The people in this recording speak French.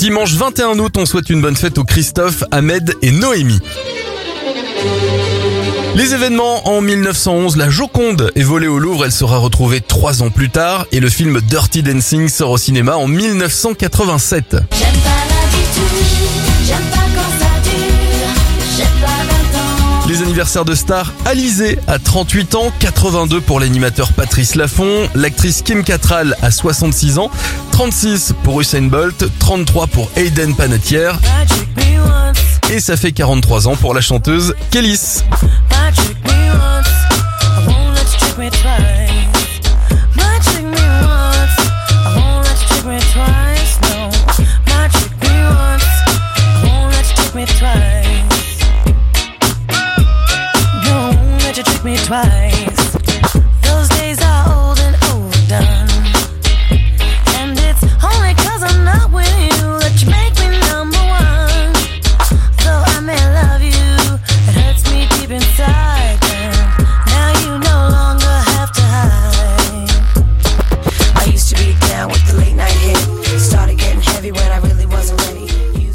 Dimanche 21 août, on souhaite une bonne fête aux Christophe, Ahmed et Noémie. Les événements en 1911, la Joconde est volée au Louvre, elle sera retrouvée trois ans plus tard et le film Dirty Dancing sort au cinéma en 1987. Pas 20 ans. Les anniversaires de stars, Alizé à 38 ans, 82 pour l'animateur Patrice Laffont, l'actrice Kim Cattrall à 66 ans, 36 pour Usain Bolt, 33 pour Hayden Panettiere et ça fait 43 ans pour la chanteuse Kélis. Bye.